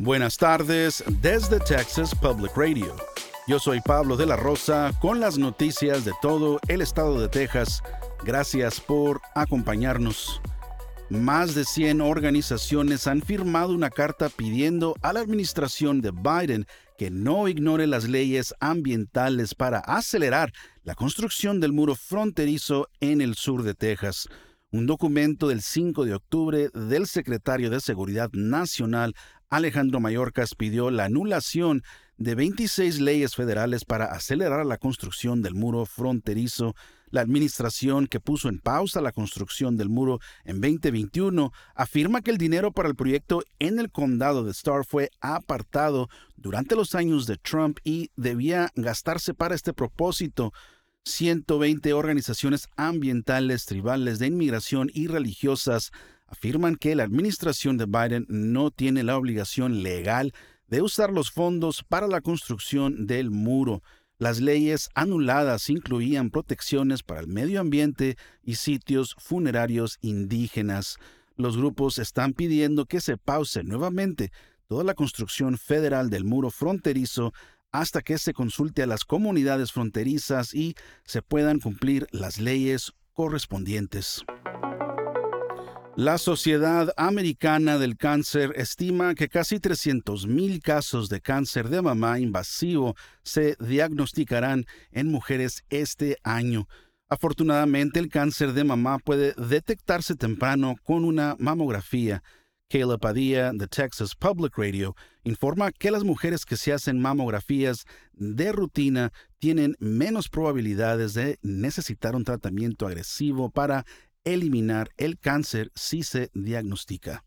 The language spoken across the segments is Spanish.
Buenas tardes desde Texas Public Radio. Yo soy Pablo de la Rosa con las noticias de todo el estado de Texas. Gracias por acompañarnos. Más de 100 organizaciones han firmado una carta pidiendo a la administración de Biden que no ignore las leyes ambientales para acelerar la construcción del muro fronterizo en el sur de Texas. Un documento del 5 de octubre del secretario de Seguridad Nacional, Alejandro Mayorkas, pidió la anulación de 26 leyes federales para acelerar la construcción del muro fronterizo la administración que puso en pausa la construcción del muro en 2021 afirma que el dinero para el proyecto en el condado de Starr fue apartado durante los años de Trump y debía gastarse para este propósito. 120 organizaciones ambientales, tribales, de inmigración y religiosas afirman que la administración de Biden no tiene la obligación legal de usar los fondos para la construcción del muro. Las leyes anuladas incluían protecciones para el medio ambiente y sitios funerarios indígenas. Los grupos están pidiendo que se pause nuevamente toda la construcción federal del muro fronterizo hasta que se consulte a las comunidades fronterizas y se puedan cumplir las leyes correspondientes. La Sociedad Americana del Cáncer estima que casi 300.000 casos de cáncer de mamá invasivo se diagnosticarán en mujeres este año. Afortunadamente, el cáncer de mamá puede detectarse temprano con una mamografía. Kayla Padilla de Texas Public Radio informa que las mujeres que se hacen mamografías de rutina tienen menos probabilidades de necesitar un tratamiento agresivo para eliminar el cáncer si se diagnostica.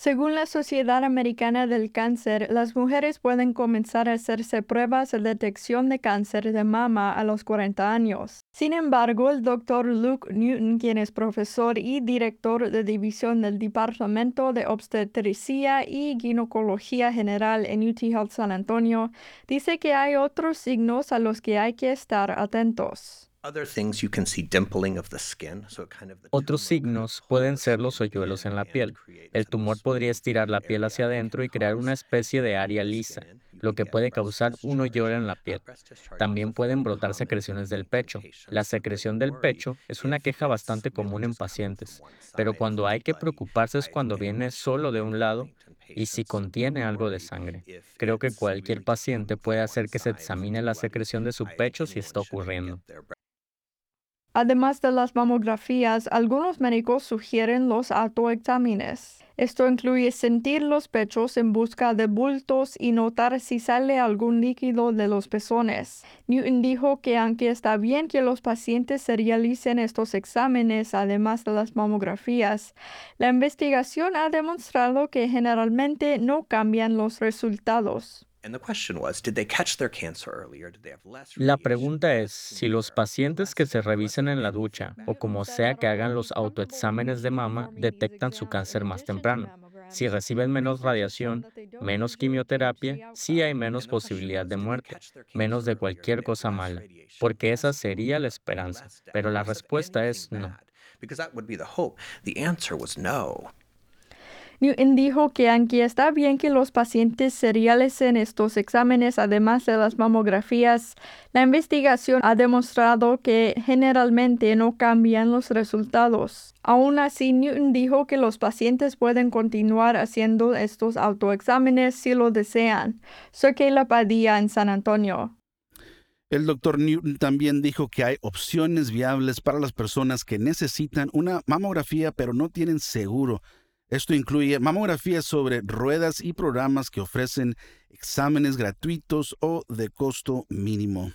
Según la Sociedad Americana del Cáncer, las mujeres pueden comenzar a hacerse pruebas de detección de cáncer de mama a los 40 años. Sin embargo, el doctor Luke Newton, quien es profesor y director de división del Departamento de Obstetricia y Ginecología General en UT Health San Antonio, dice que hay otros signos a los que hay que estar atentos. Otros signos pueden ser los hoyuelos en la piel. El tumor podría estirar la piel hacia adentro y crear una especie de área lisa, lo que puede causar un hoyuelo en la piel. También pueden brotar secreciones del pecho. La secreción del pecho es una queja bastante común en pacientes, pero cuando hay que preocuparse es cuando viene solo de un lado y si contiene algo de sangre. Creo que cualquier paciente puede hacer que se examine la secreción de su pecho si está ocurriendo. Además de las mamografías, algunos médicos sugieren los autoexámenes. Esto incluye sentir los pechos en busca de bultos y notar si sale algún líquido de los pezones. Newton dijo que aunque está bien que los pacientes se realicen estos exámenes además de las mamografías, la investigación ha demostrado que generalmente no cambian los resultados. La pregunta es si los pacientes que se revisen en la ducha o como sea que hagan los autoexámenes de mama detectan su cáncer más temprano. Si reciben menos radiación, menos quimioterapia, sí hay menos posibilidad de muerte, menos de cualquier cosa mala, porque esa sería la esperanza. Pero la respuesta es no. Newton dijo que aunque está bien que los pacientes se realicen estos exámenes además de las mamografías, la investigación ha demostrado que generalmente no cambian los resultados. Aún así, Newton dijo que los pacientes pueden continuar haciendo estos autoexámenes si lo desean. Soy la Padilla en San Antonio. El doctor Newton también dijo que hay opciones viables para las personas que necesitan una mamografía pero no tienen seguro esto incluye mamografías sobre ruedas y programas que ofrecen exámenes gratuitos o de costo mínimo.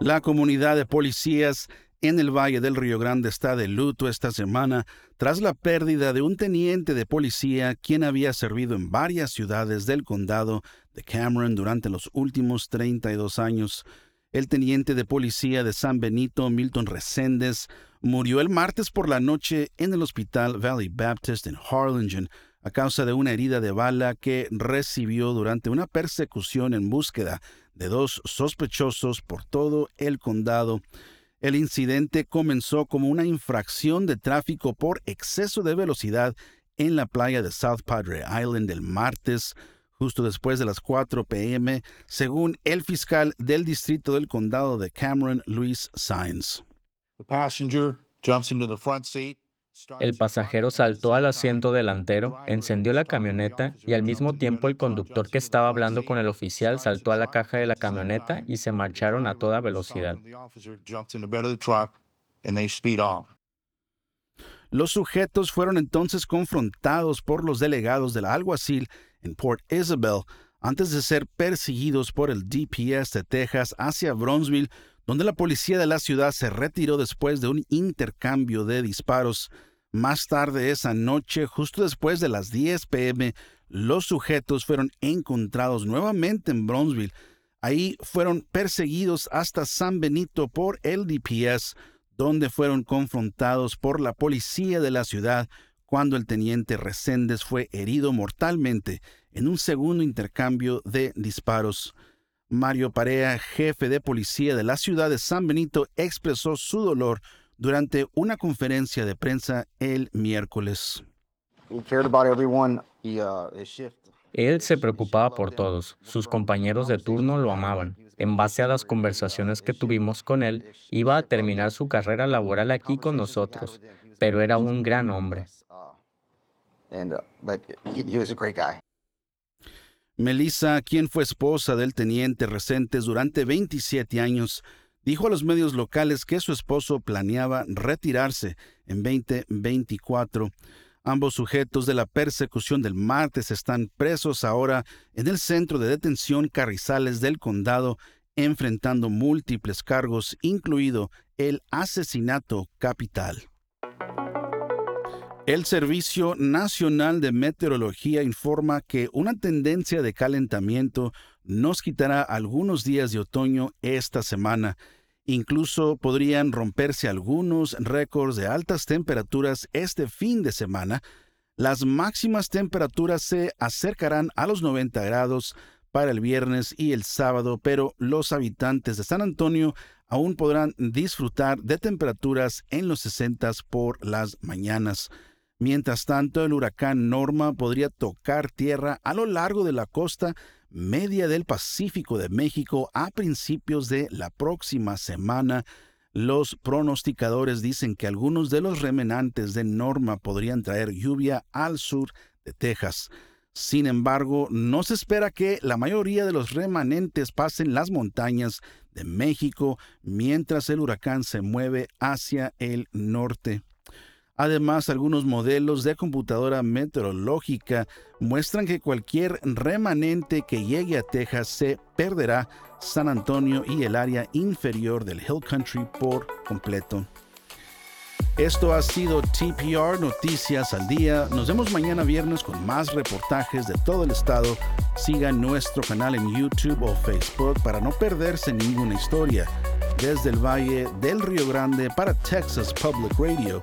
La comunidad de policías en el Valle del Río Grande está de luto esta semana tras la pérdida de un teniente de policía quien había servido en varias ciudades del condado de Cameron durante los últimos 32 años. El teniente de policía de San Benito, Milton Reséndez, murió el martes por la noche en el Hospital Valley Baptist en Harlingen a causa de una herida de bala que recibió durante una persecución en búsqueda de dos sospechosos por todo el condado. El incidente comenzó como una infracción de tráfico por exceso de velocidad en la playa de South Padre Island el martes, justo después de las 4 p.m., según el fiscal del distrito del condado de Cameron, Luis Sainz. El pasajero saltó al asiento delantero, encendió la camioneta y al mismo tiempo el conductor que estaba hablando con el oficial saltó a la caja de la camioneta y se marcharon a toda velocidad. Los sujetos fueron entonces confrontados por los delegados del alguacil en Port Isabel antes de ser perseguidos por el DPS de Texas hacia Bronzeville, donde la policía de la ciudad se retiró después de un intercambio de disparos. Más tarde esa noche, justo después de las 10 pm, los sujetos fueron encontrados nuevamente en Bronzeville. Ahí fueron perseguidos hasta San Benito por el DPS, donde fueron confrontados por la policía de la ciudad cuando el teniente Reséndez fue herido mortalmente en un segundo intercambio de disparos. Mario Parea, jefe de policía de la ciudad de San Benito, expresó su dolor durante una conferencia de prensa el miércoles. Uh, Él se preocupaba por todos. Sus compañeros de turno lo amaban. En base a las conversaciones que tuvimos con él, iba a terminar su carrera laboral aquí con nosotros, pero era un gran hombre. Melissa, quien fue esposa del teniente Recentes durante 27 años, dijo a los medios locales que su esposo planeaba retirarse en 2024. Ambos sujetos de la persecución del martes están presos ahora en el centro de detención Carrizales del condado, enfrentando múltiples cargos, incluido el asesinato capital. El Servicio Nacional de Meteorología informa que una tendencia de calentamiento nos quitará algunos días de otoño esta semana. Incluso podrían romperse algunos récords de altas temperaturas este fin de semana. Las máximas temperaturas se acercarán a los 90 grados para el viernes y el sábado, pero los habitantes de San Antonio aún podrán disfrutar de temperaturas en los 60 por las mañanas. Mientras tanto, el huracán Norma podría tocar tierra a lo largo de la costa media del Pacífico de México a principios de la próxima semana. Los pronosticadores dicen que algunos de los remanentes de Norma podrían traer lluvia al sur de Texas. Sin embargo, no se espera que la mayoría de los remanentes pasen las montañas de México mientras el huracán se mueve hacia el norte. Además, algunos modelos de computadora meteorológica muestran que cualquier remanente que llegue a Texas se perderá San Antonio y el área inferior del Hill Country por completo. Esto ha sido TPR Noticias al Día. Nos vemos mañana viernes con más reportajes de todo el estado. Siga nuestro canal en YouTube o Facebook para no perderse ninguna historia. Desde el Valle del Río Grande para Texas Public Radio